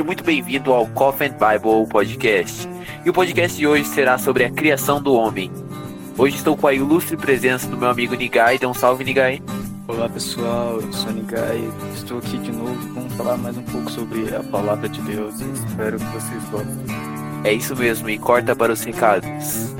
Seja muito bem-vindo ao Coffin Bible Podcast. E o podcast de hoje será sobre a criação do homem. Hoje estou com a ilustre presença do meu amigo Nigai. Dê um salve, Nigai. Olá pessoal, eu sou Nigai. Estou aqui de novo. Vamos falar mais um pouco sobre a palavra de Deus espero que vocês gostem. É isso mesmo, e corta para os recados.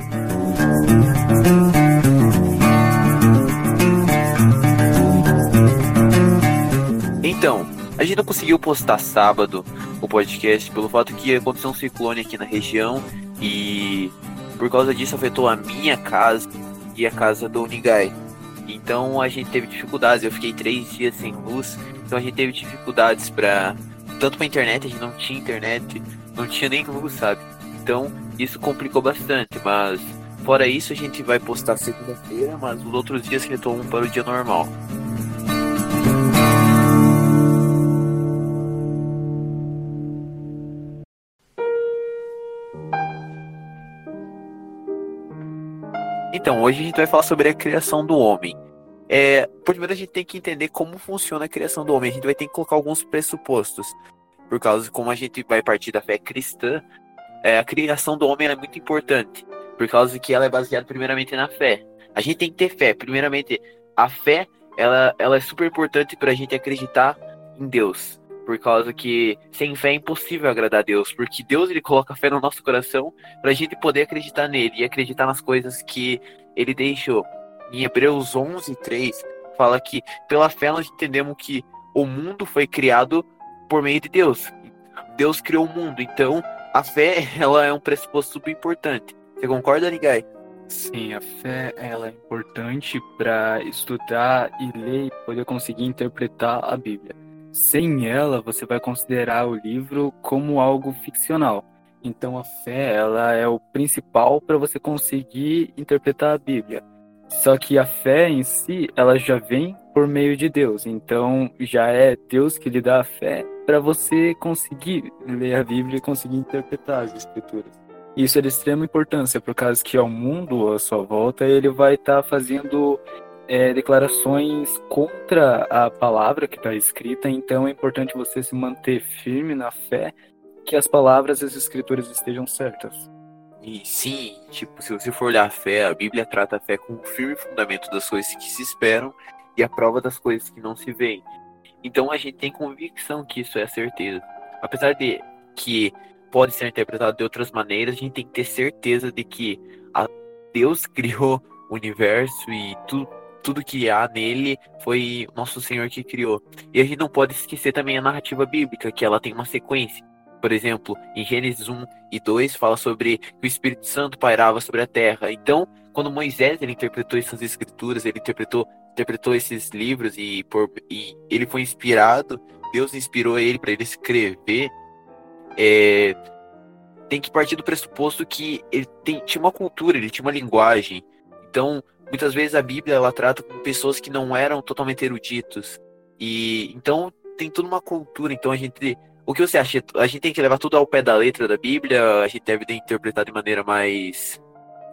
Então, a gente não conseguiu postar sábado o podcast pelo fato que aconteceu um ciclone aqui na região e por causa disso afetou a minha casa e a casa do Nigai. Então a gente teve dificuldades, eu fiquei três dias sem luz, então a gente teve dificuldades para tanto para internet, a gente não tinha internet, não tinha nem luz, sabe? Então isso complicou bastante, mas fora isso a gente vai postar segunda-feira, mas os outros dias retomam para o dia normal. Então, hoje a gente vai falar sobre a criação do homem. É, primeiro a gente tem que entender como funciona a criação do homem. A gente vai ter que colocar alguns pressupostos. Por causa de como a gente vai partir da fé cristã, é, a criação do homem é muito importante. Por causa que ela é baseada primeiramente na fé. A gente tem que ter fé. Primeiramente, a fé ela, ela é super importante para a gente acreditar em Deus por causa que sem fé é impossível agradar a Deus, porque Deus ele coloca fé no nosso coração para a gente poder acreditar nele e acreditar nas coisas que ele deixou. Em Hebreus 11, 3, fala que pela fé nós entendemos que o mundo foi criado por meio de Deus. Deus criou o mundo, então a fé ela é um pressuposto super importante. Você concorda, Ligai? Sim, a fé ela é importante para estudar e ler e poder conseguir interpretar a Bíblia. Sem ela, você vai considerar o livro como algo ficcional. Então a fé, ela é o principal para você conseguir interpretar a Bíblia. Só que a fé em si, ela já vem por meio de Deus. Então já é Deus que lhe dá a fé para você conseguir ler a Bíblia e conseguir interpretar as escrituras. Isso é de extrema importância, por causa que ao mundo à sua volta ele vai estar tá fazendo é, declarações contra a palavra que está escrita, então é importante você se manter firme na fé que as palavras e as escrituras estejam certas. E sim, tipo, se você for olhar a fé, a Bíblia trata a fé como um firme fundamento das coisas que se esperam e a prova das coisas que não se veem. Então a gente tem convicção que isso é certeza. Apesar de que pode ser interpretado de outras maneiras, a gente tem que ter certeza de que Deus criou o universo e tudo, tudo que há nele foi nosso Senhor que criou. E a gente não pode esquecer também a narrativa bíblica, que ela tem uma sequência. Por exemplo, em Gênesis 1 e 2 fala sobre que o Espírito Santo pairava sobre a terra. Então, quando Moisés ele interpretou essas escrituras, ele interpretou, interpretou esses livros e, por, e ele foi inspirado, Deus inspirou ele para ele escrever. É, tem que partir do pressuposto que ele tem, tinha uma cultura, ele tinha uma linguagem. Então, muitas vezes a Bíblia ela trata com pessoas que não eram totalmente eruditos. E então tem toda uma cultura, então a gente o que você acha? A gente tem que levar tudo ao pé da letra da Bíblia, a gente deve interpretar de maneira mais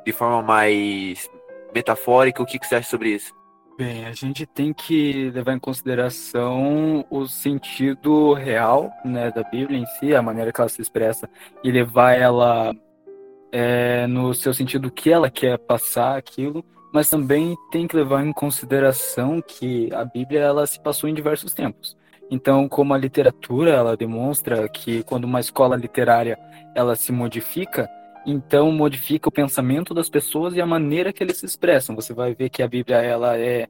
de forma mais metafórica. O que, você acha sobre isso? Bem, a gente tem que levar em consideração o sentido real né, da Bíblia em si, a maneira que ela se expressa, e levar ela é, no seu sentido que ela quer passar aquilo, mas também tem que levar em consideração que a Bíblia ela se passou em diversos tempos. Então, como a literatura ela demonstra que quando uma escola literária ela se modifica, então modifica o pensamento das pessoas e a maneira que eles se expressam. Você vai ver que a Bíblia ela é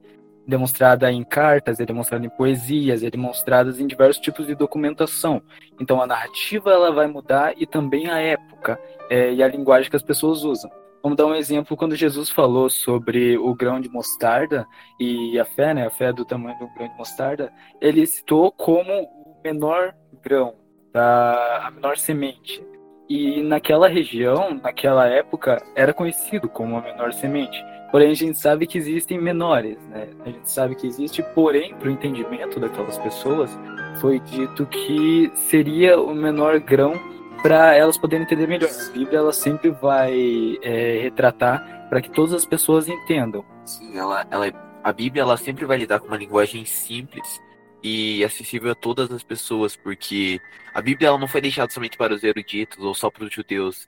demonstrada em cartas, é demonstrada em poesias, é demonstrada em diversos tipos de documentação. Então a narrativa ela vai mudar e também a época é, e a linguagem que as pessoas usam. Vamos dar um exemplo quando Jesus falou sobre o grão de mostarda e a fé, né, a fé do tamanho do grão de mostarda, ele citou como o menor grão, da, a menor semente. E naquela região, naquela época, era conhecido como a menor semente. Porém, a gente sabe que existem menores, né? A gente sabe que existe, porém, para o entendimento daquelas pessoas, foi dito que seria o menor grão para elas poderem entender melhor. A Bíblia ela sempre vai é, retratar para que todas as pessoas entendam. Sim, ela, ela, a Bíblia ela sempre vai lidar com uma linguagem simples e acessível a todas as pessoas, porque a Bíblia ela não foi deixada somente para os eruditos ou só para os judeus,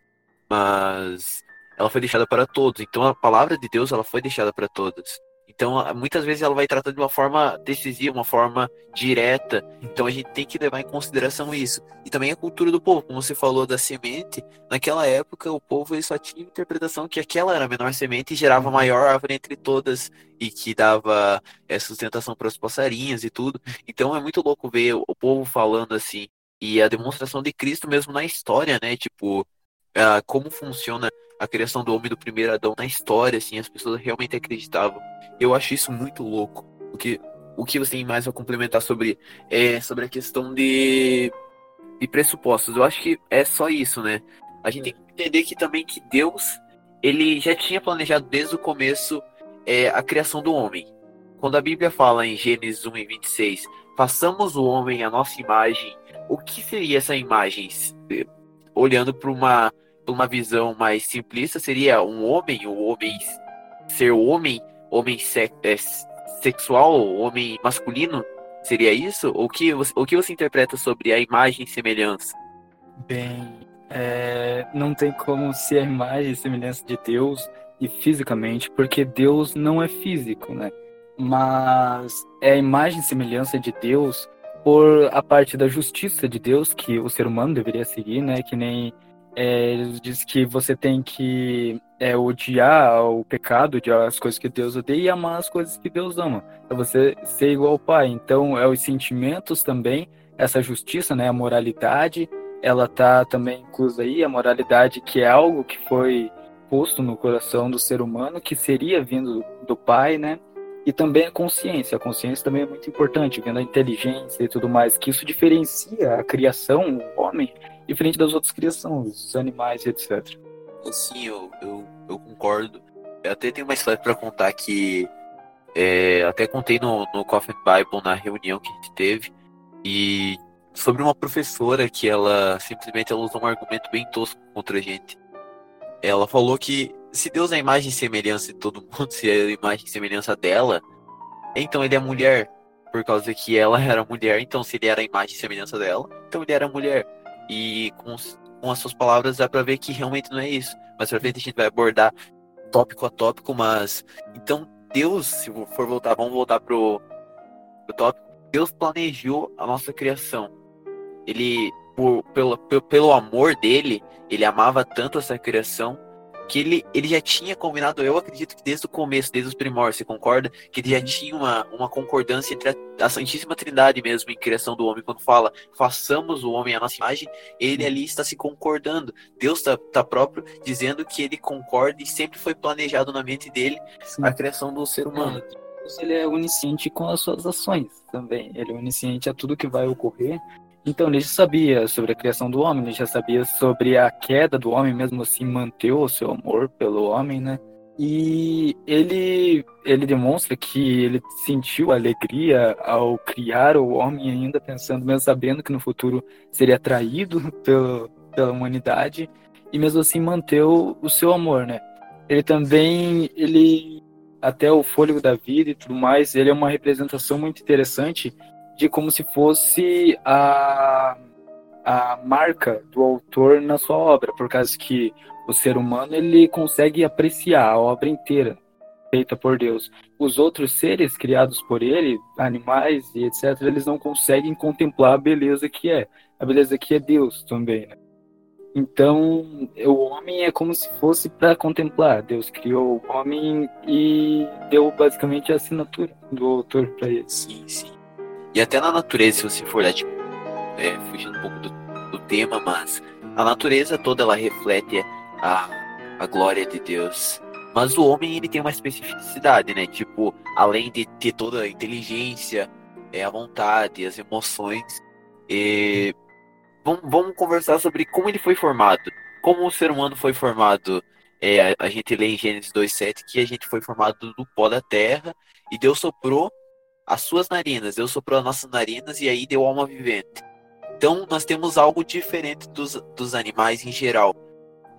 mas ela foi deixada para todos. Então a palavra de Deus ela foi deixada para todos. Então, muitas vezes ela vai tratar de uma forma decisiva, uma forma direta. Então, a gente tem que levar em consideração isso. E também a cultura do povo, como você falou da semente. Naquela época, o povo só tinha interpretação que aquela era a menor semente e gerava a maior árvore entre todas e que dava é, sustentação para os passarinhos e tudo. Então, é muito louco ver o povo falando assim. E a demonstração de Cristo mesmo na história, né? Tipo, uh, como funciona a criação do homem do primeiro Adão na história, assim, as pessoas realmente acreditavam. Eu acho isso muito louco. O que, o que você tem mais a complementar sobre, é, sobre a questão de, de pressupostos? Eu acho que é só isso, né? A gente tem que entender que também que Deus, ele já tinha planejado desde o começo é, a criação do homem. Quando a Bíblia fala em Gênesis 1 e 26, façamos o homem a nossa imagem, o que seria essa imagem? Olhando para uma uma visão mais simplista, seria um homem, o homem ser homem, homem se, é, sexual, homem masculino? Seria isso? O que, o que você interpreta sobre a imagem e semelhança? Bem, é, não tem como ser a imagem e semelhança de Deus e fisicamente, porque Deus não é físico, né? Mas é a imagem e semelhança de Deus por a parte da justiça de Deus que o ser humano deveria seguir, né? Que nem é, ele diz que você tem que é, odiar o pecado, odiar as coisas que Deus odeia e amar as coisas que Deus ama. É você ser igual ao Pai. Então, é os sentimentos também, essa justiça, né, a moralidade, ela tá também inclusa aí, a moralidade que é algo que foi posto no coração do ser humano, que seria vindo do Pai, né? E também a consciência. A consciência também é muito importante, vendo a inteligência e tudo mais, que isso diferencia a criação, o homem, diferente das outras criações, os animais e etc. Sim, eu, eu, eu concordo. Eu até tenho uma história para contar que é, até contei no, no Coffin Bible na reunião que a gente teve e sobre uma professora que ela simplesmente ela usou um argumento bem tosco contra a gente. Ela falou que se Deus é a imagem e semelhança de todo mundo, se é a imagem e semelhança dela, então ele é mulher, por causa que ela era mulher, então se ele era a imagem e semelhança dela, então ele era mulher. E com, com as suas palavras dá pra ver que realmente não é isso. Mas pra frente a gente vai abordar tópico a tópico, mas. Então, Deus, se for voltar, vamos voltar pro, pro tópico. Deus planejou a nossa criação. Ele, por, pelo, pelo amor dele, ele amava tanto essa criação que ele, ele já tinha combinado, eu acredito que desde o começo, desde os primórdios, você concorda? Que ele já tinha uma, uma concordância entre a, a Santíssima Trindade mesmo em criação do homem, quando fala, façamos o homem à nossa imagem, ele ali está se concordando. Deus está tá próprio dizendo que ele concorda e sempre foi planejado na mente dele Sim. a criação do ser humano. É, ele é onisciente com as suas ações também. Ele é onisciente a tudo que vai ocorrer então, ele já sabia sobre a criação do homem, ele já sabia sobre a queda do homem, mesmo assim manteve o seu amor pelo homem, né? E ele, ele demonstra que ele sentiu alegria ao criar o homem, ainda pensando, mesmo sabendo que no futuro seria traído pelo, pela humanidade, e mesmo assim manteve o seu amor, né? Ele também, ele até o fôlego da vida e tudo mais, ele é uma representação muito interessante de como se fosse a, a marca do autor na sua obra, por causa que o ser humano ele consegue apreciar a obra inteira feita por Deus. Os outros seres criados por ele, animais e etc, eles não conseguem contemplar a beleza que é. A beleza que é Deus também, né? Então, o homem é como se fosse para contemplar. Deus criou o homem e deu basicamente a assinatura do autor para ele. Sim, sim. E até na natureza, se você for olhar, tipo, é, fugindo um pouco do, do, tema, mas a natureza toda ela reflete a, a glória de Deus. Mas o homem ele tem uma especificidade, né? Tipo, além de ter toda a inteligência, é, a vontade, as emoções, e... vamos, vamos conversar sobre como ele foi formado. Como o ser humano foi formado. É, a, a gente lê em Gênesis 2,7 que a gente foi formado do pó da terra e Deus soprou as suas narinas, Deus soprou as nossas narinas e aí deu alma vivente. Então nós temos algo diferente dos, dos animais em geral,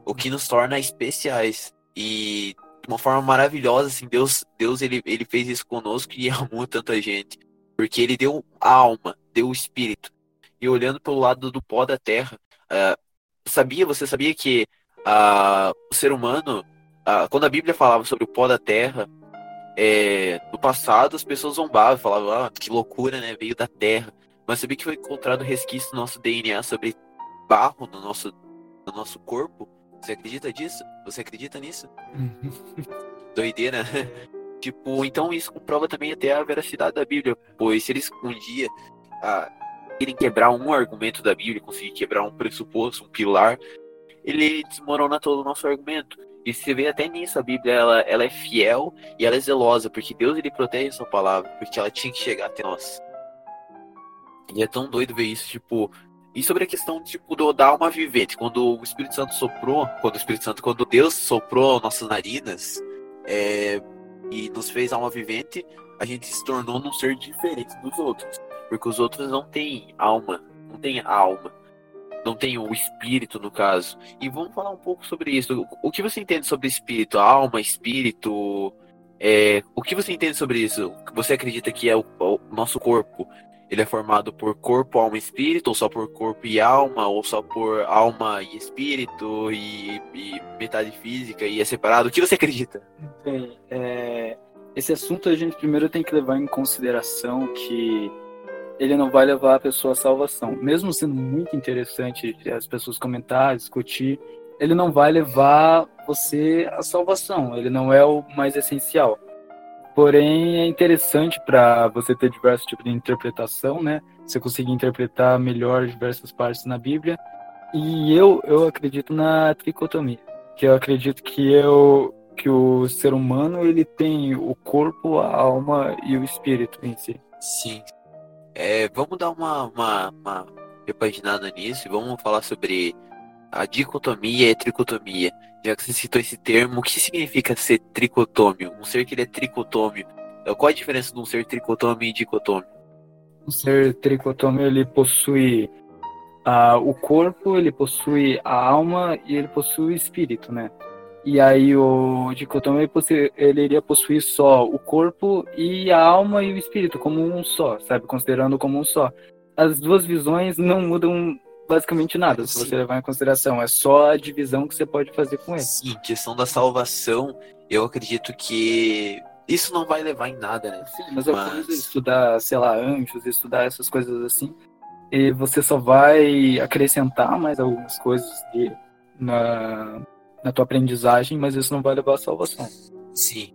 o que nos torna especiais. E de uma forma maravilhosa, assim, Deus, Deus ele, ele fez isso conosco e amou tanta gente. Porque ele deu a alma, deu o espírito. E olhando pelo lado do pó da terra, uh, sabia, você sabia que uh, o ser humano, uh, quando a Bíblia falava sobre o pó da terra, é, no passado as pessoas zombavam, falavam, ah, que loucura, né? Veio da terra. Mas sabia que foi encontrado resquício do nosso DNA sobre barro no nosso, no nosso corpo? Você acredita disso? Você acredita nisso? Doideira. tipo, então isso comprova também até a veracidade da Bíblia, pois se eles um dia ah, irem quebrar um argumento da Bíblia, conseguir quebrar um pressuposto, um pilar, ele desmorona todo o nosso argumento. E se vê até nisso, a Bíblia ela, ela é fiel e ela é zelosa, porque Deus ele protege a sua palavra, porque ela tinha que chegar até nós. E é tão doido ver isso, tipo, e sobre a questão tipo do da alma vivente, quando o Espírito Santo soprou, quando o Espírito Santo, quando Deus soprou nossas narinas é, e nos fez alma vivente, a gente se tornou num ser diferente dos outros, porque os outros não têm alma, não têm alma não tem o espírito no caso. E vamos falar um pouco sobre isso. O que você entende sobre espírito, alma, espírito? É, o que você entende sobre isso? Você acredita que é o, o, nosso corpo? Ele é formado por corpo, alma e espírito, ou só por corpo e alma, ou só por alma e espírito e, e metade física e é separado? O que você acredita? Bem, é, esse assunto a gente primeiro tem que levar em consideração que ele não vai levar a pessoa à salvação. Mesmo sendo muito interessante as pessoas comentar, discutir, ele não vai levar você à salvação. Ele não é o mais essencial. Porém, é interessante para você ter diversos tipos de interpretação, né? Você conseguir interpretar melhor diversas partes na Bíblia. E eu, eu acredito na tricotomia, que eu acredito que eu que o ser humano ele tem o corpo, a alma e o espírito em si. Sim, é, vamos dar uma, uma, uma repaginada nisso e vamos falar sobre a dicotomia e tricotomia. Já que você citou esse termo, o que significa ser tricotômio? Um ser que ele é tricotômio. É, qual a diferença de um ser tricotômio e dicotômio? Um ser tricotômio ele possui uh, o corpo, ele possui a alma e ele possui o espírito, né? E aí o dicotomia ele, iria possuir só o corpo e a alma e o espírito como um só, sabe? Considerando como um só. As duas visões não mudam basicamente nada, se você levar em consideração. É só a divisão que você pode fazer com ele. Sim, questão da salvação, eu acredito que isso não vai levar em nada, né? Sim, mas, mas... eu estudar, sei lá, anjos, estudar essas coisas assim, e você só vai acrescentar mais algumas coisas de, na, na tua aprendizagem, mas isso não vai levar à salvação. Sim.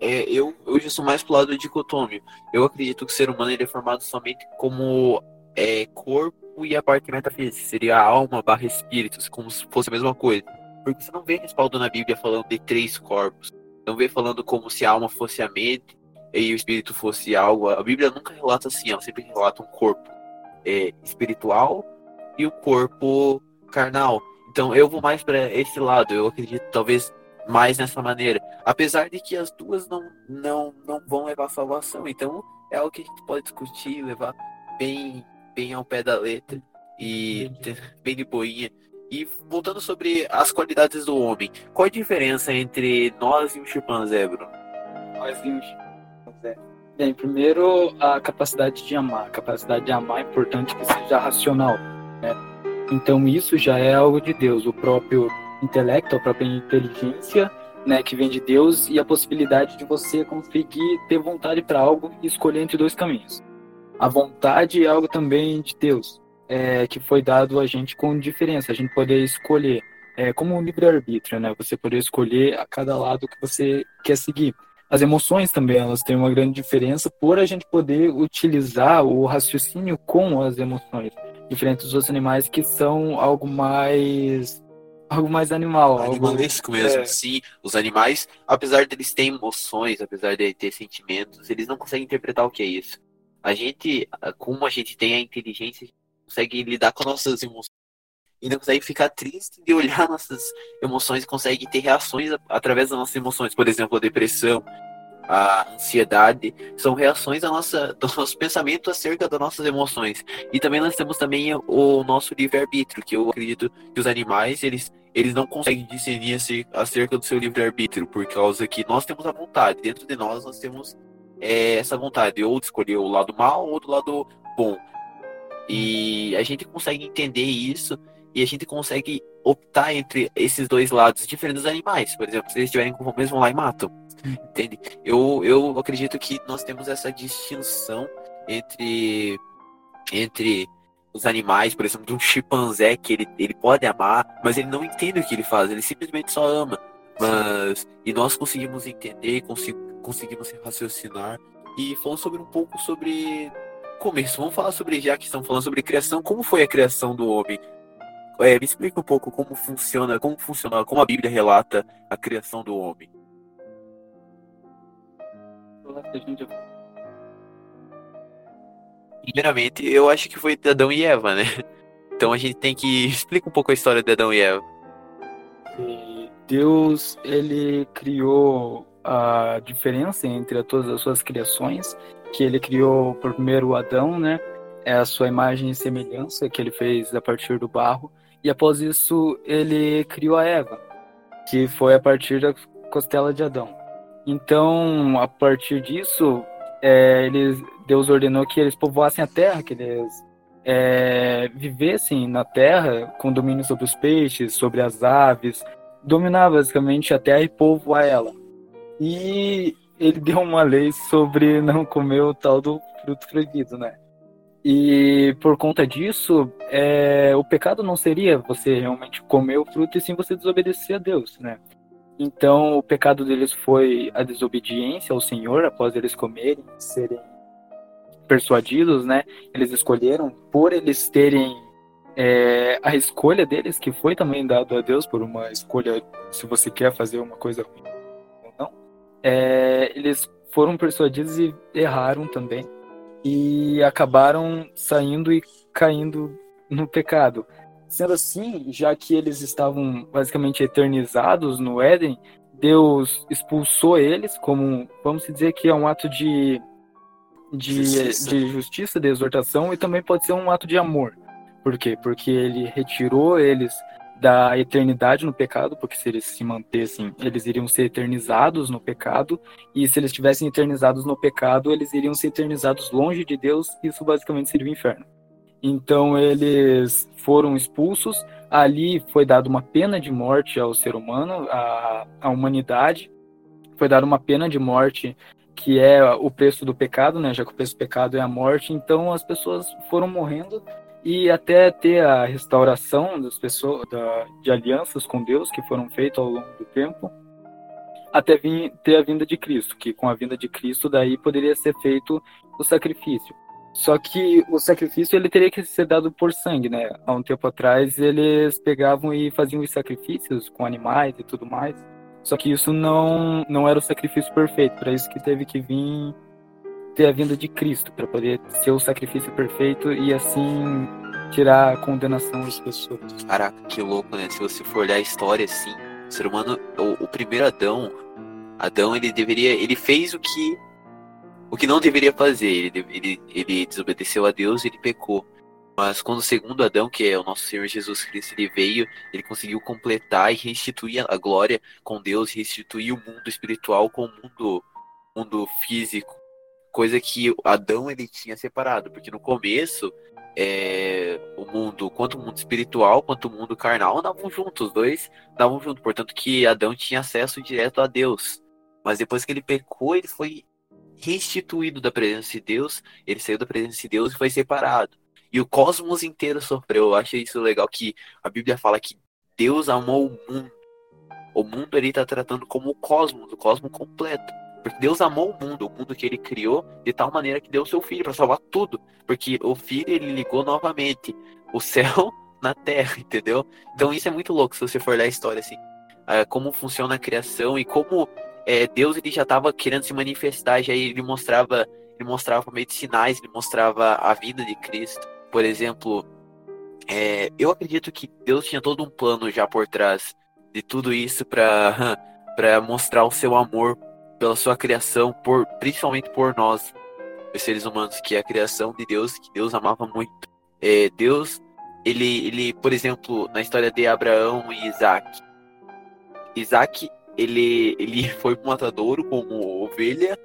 É, eu, já sou mais pro lado dicotômio. Eu acredito que o ser humano ele é formado somente como é, corpo e a parte metafísica. Seria alma barra espírito, como se fosse a mesma coisa. Porque você não vê respaldo na Bíblia falando de três corpos. Não vê falando como se a alma fosse a mente e o espírito fosse algo. A Bíblia nunca relata assim, ela sempre relata um corpo é, espiritual e o corpo carnal. Então eu vou mais para esse lado, eu acredito talvez mais nessa maneira. Apesar de que as duas não, não, não vão levar a salvação. Então é algo que a gente pode discutir, levar bem, bem ao pé da letra e bem de boinha. E voltando sobre as qualidades do homem, qual a diferença entre nós e um chimpanzé, Bruno? Nós e um chimpanzé. Bem, primeiro a capacidade de amar. A capacidade de amar é importante que seja racional. Né? Então isso já é algo de Deus, o próprio intelecto, a própria inteligência, né, que vem de Deus e a possibilidade de você conseguir ter vontade para algo e escolher entre dois caminhos. A vontade é algo também de Deus, é, que foi dado a gente com diferença, a gente poder escolher, é, como um livre-arbítrio, né, você poder escolher a cada lado que você quer seguir. As emoções também, elas têm uma grande diferença por a gente poder utilizar o raciocínio com as emoções diferente dos outros animais que são algo mais algo mais animal. Animalesco algo... mesmo, é. sim. Os animais, apesar deles terem emoções, apesar de ter sentimentos, eles não conseguem interpretar o que é isso. A gente, como a gente tem a inteligência, a gente consegue lidar com nossas emoções e não consegue ficar triste de olhar nossas emoções e consegue ter reações através das nossas emoções. Por exemplo, a depressão, a ansiedade, são reações à nossa, do nosso pensamento acerca das nossas emoções. E também nós temos também o nosso livre-arbítrio, que eu acredito que os animais, eles, eles não conseguem discernir acerca do seu livre-arbítrio, por causa que nós temos a vontade, dentro de nós nós temos é, essa vontade, ou de escolher o lado mal ou do lado bom. E a gente consegue entender isso e a gente consegue optar entre esses dois lados diferentes dos animais. Por exemplo, se eles estiverem com o mesmo lá e matam. Entende? Eu, eu acredito que nós temos essa distinção entre, entre os animais, por exemplo, de um chimpanzé que ele, ele pode amar, mas ele não entende o que ele faz, ele simplesmente só ama. Mas e nós conseguimos entender, conseguimos raciocinar e falamos sobre um pouco sobre começo. Vamos falar sobre já que estamos falando sobre criação, como foi a criação do homem? É, me explica um pouco como funciona, como funciona, como a Bíblia relata a criação do homem. Primeiramente, eu acho que foi de Adão e Eva, né? Então a gente tem que explicar um pouco a história de Adão e Eva. Deus, ele criou a diferença entre todas as suas criações, que ele criou primeiro Adão, né? É a sua imagem e semelhança que ele fez a partir do barro, e após isso ele criou a Eva, que foi a partir da costela de Adão. Então, a partir disso, é, eles, Deus ordenou que eles povoassem a terra, que eles é, vivessem na terra com domínio sobre os peixes, sobre as aves, dominar basicamente a terra e povoar ela. E ele deu uma lei sobre não comer o tal do fruto proibido, né? E por conta disso, é, o pecado não seria você realmente comer o fruto e sim você desobedecer a Deus, né? Então o pecado deles foi a desobediência ao Senhor após eles comerem, serem persuadidos, né? Eles escolheram por eles terem é, a escolha deles, que foi também dado a Deus por uma escolha, se você quer fazer uma coisa ruim ou não, é, eles foram persuadidos e erraram também. E acabaram saindo e caindo no pecado. Sendo assim, já que eles estavam basicamente eternizados no Éden, Deus expulsou eles como, vamos dizer que é um ato de, de justiça. de justiça, de exortação, e também pode ser um ato de amor. Por quê? Porque ele retirou eles da eternidade no pecado, porque se eles se mantessem, eles iriam ser eternizados no pecado, e se eles estivessem eternizados no pecado, eles iriam ser eternizados longe de Deus, isso basicamente seria o inferno. Então eles foram expulsos, ali foi dada uma pena de morte ao ser humano, à, à humanidade, foi dada uma pena de morte que é o preço do pecado, né? Já que o preço do pecado é a morte, então as pessoas foram morrendo e até ter a restauração das pessoas da, de alianças com Deus que foram feitas ao longo do tempo até vir, ter a vinda de Cristo que com a vinda de Cristo daí poderia ser feito o sacrifício. Só que o sacrifício ele teria que ser dado por sangue né? Há um tempo atrás eles pegavam e faziam os sacrifícios com animais e tudo mais. Só que isso não não era o sacrifício perfeito. Para isso que teve que vir ter a vinda de Cristo, para poder ser o sacrifício perfeito e assim tirar a condenação das pessoas. Caraca, que louco, né? Se você for olhar a história assim, o ser humano, o, o primeiro Adão, Adão, ele deveria, ele fez o que o que não deveria fazer. Ele, ele, ele desobedeceu a Deus, ele pecou. Mas quando o segundo Adão, que é o nosso Senhor Jesus Cristo, ele veio, ele conseguiu completar e restituir a glória com Deus, restituir o mundo espiritual com o mundo, mundo físico coisa que Adão ele tinha separado, porque no começo é, o mundo, quanto o mundo espiritual quanto o mundo carnal andavam juntos, os dois andavam juntos, portanto que Adão tinha acesso direto a Deus. Mas depois que ele pecou, ele foi restituído da presença de Deus, ele saiu da presença de Deus e foi separado. E o cosmos inteiro sofreu. Eu achei isso legal que a Bíblia fala que Deus amou o mundo. O mundo ele está tratando como o cosmos, o cosmos completo. Porque Deus amou o mundo, o mundo que ele criou, de tal maneira que deu o seu filho para salvar tudo. Porque o filho ele ligou novamente o céu na terra, entendeu? Então isso é muito louco se você for ler a história assim. É, como funciona a criação e como é, Deus ele já estava querendo se manifestar, já ele mostrava, ele mostrava meio de sinais, ele mostrava a vida de Cristo. Por exemplo, é, eu acredito que Deus tinha todo um plano já por trás de tudo isso para para mostrar o seu amor pela sua criação, por principalmente por nós, os seres humanos, que é a criação de Deus, que Deus amava muito. É, Deus, ele, ele, por exemplo, na história de Abraão e Isaac, Isaac, ele, ele foi pro matadouro como ovelha,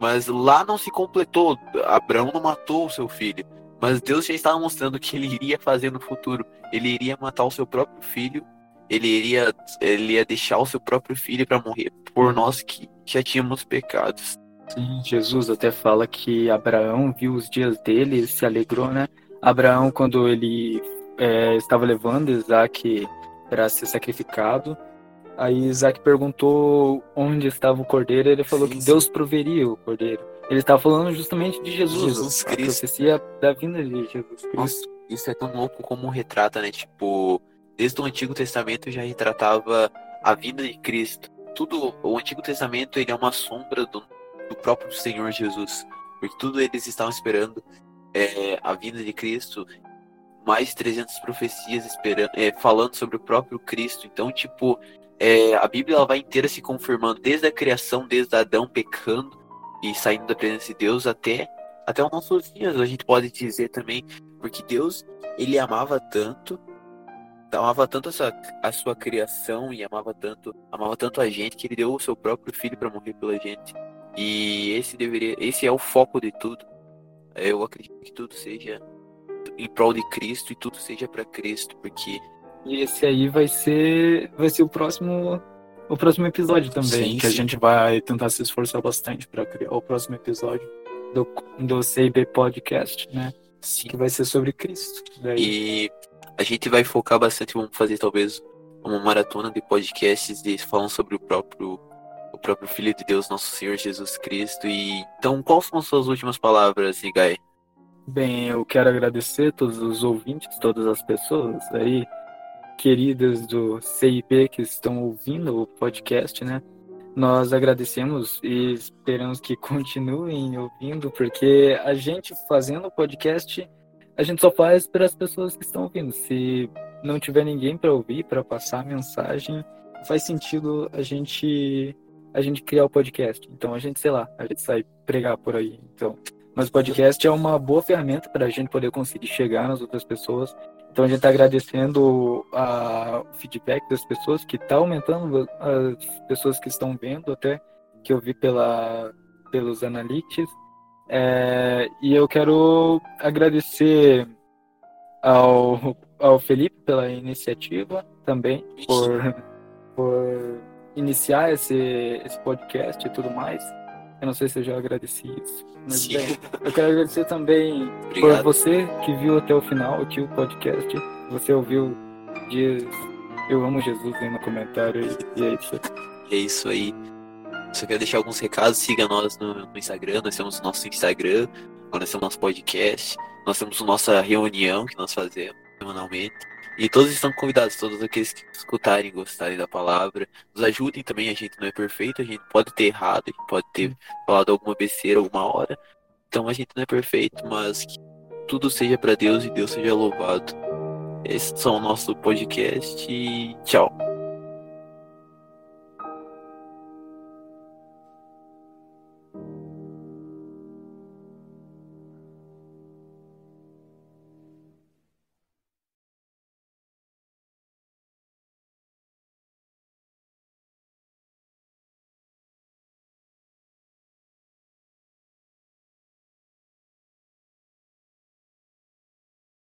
Mas lá não se completou. Abraão não matou o seu filho. Mas Deus já estava mostrando que ele iria fazer no futuro. Ele iria matar o seu próprio filho. Ele iria, ele ia deixar o seu próprio filho para morrer por nós que já tínhamos pecados. Sim, Jesus até fala que Abraão viu os dias dele e se alegrou, né? Abraão, quando ele é, estava levando Isaac para ser sacrificado, aí Isaac perguntou onde estava o cordeiro, e ele falou sim, que Deus proveria o cordeiro. Ele estava falando justamente de Jesus, Jesus a Cristo. profecia da vinda de Jesus Cristo. Nossa, isso é tão louco como retrata, né? Tipo, desde o Antigo Testamento já retratava a vinda de Cristo. Tudo, o Antigo Testamento ele é uma sombra do, do próprio Senhor Jesus, porque tudo eles estavam esperando é, a vinda de Cristo, mais 300 profecias esperando, é, falando sobre o próprio Cristo. Então, tipo, é, a Bíblia ela vai inteira se confirmando desde a criação, desde Adão pecando e saindo da presença de Deus até até os nossos dias. A gente pode dizer também, porque Deus ele amava tanto, amava tanto a sua, a sua criação e amava tanto, amava tanto a gente que ele deu o seu próprio filho para morrer pela gente. E esse deveria, esse é o foco de tudo. Eu acredito que tudo seja em prol de Cristo e tudo seja para Cristo, porque e esse aí vai ser vai ser o próximo o próximo episódio também, sim, que sim. a gente vai tentar se esforçar bastante para criar o próximo episódio do do CIB Podcast, né? Sim. Que vai ser sobre Cristo. Daí. E a gente vai focar bastante, vamos fazer talvez uma maratona de podcasts de, falando sobre o próprio o próprio Filho de Deus, nosso Senhor Jesus Cristo. E então, quais são as suas últimas palavras, Igai? Bem, eu quero agradecer todos os ouvintes, todas as pessoas aí queridas do CIP que estão ouvindo o podcast, né? Nós agradecemos e esperamos que continuem ouvindo, porque a gente fazendo o podcast, a gente só faz para as pessoas que estão ouvindo. Se não tiver ninguém para ouvir, para passar a mensagem, faz sentido a gente a gente criar o podcast. Então a gente, sei lá, a gente sai pregar por aí. Então, mas o podcast é uma boa ferramenta para a gente poder conseguir chegar nas outras pessoas. Então a gente está agradecendo a, o feedback das pessoas, que está aumentando as pessoas que estão vendo, até que eu vi pela, pelos analytics. É, e eu quero agradecer ao, ao Felipe pela iniciativa também, por, por iniciar esse, esse podcast e tudo mais. Eu não sei se eu já agradeci isso. Mas bem, eu quero agradecer também Obrigado. por você que viu até o final aqui o podcast. Você ouviu, diz Eu amo Jesus aí no comentário e, e é isso. É isso aí. Só quero deixar alguns recados. Siga nós no, no Instagram. Nós temos o nosso Instagram. Nós temos nosso podcast. Nós temos nossa reunião que nós fazemos semanalmente. E todos estão convidados, todos aqueles que escutarem, gostarem da palavra, nos ajudem também. A gente não é perfeito, a gente pode ter errado, a gente pode ter falado alguma besteira alguma hora. Então a gente não é perfeito, mas que tudo seja para Deus e Deus seja louvado. Esse é o nosso podcast e tchau.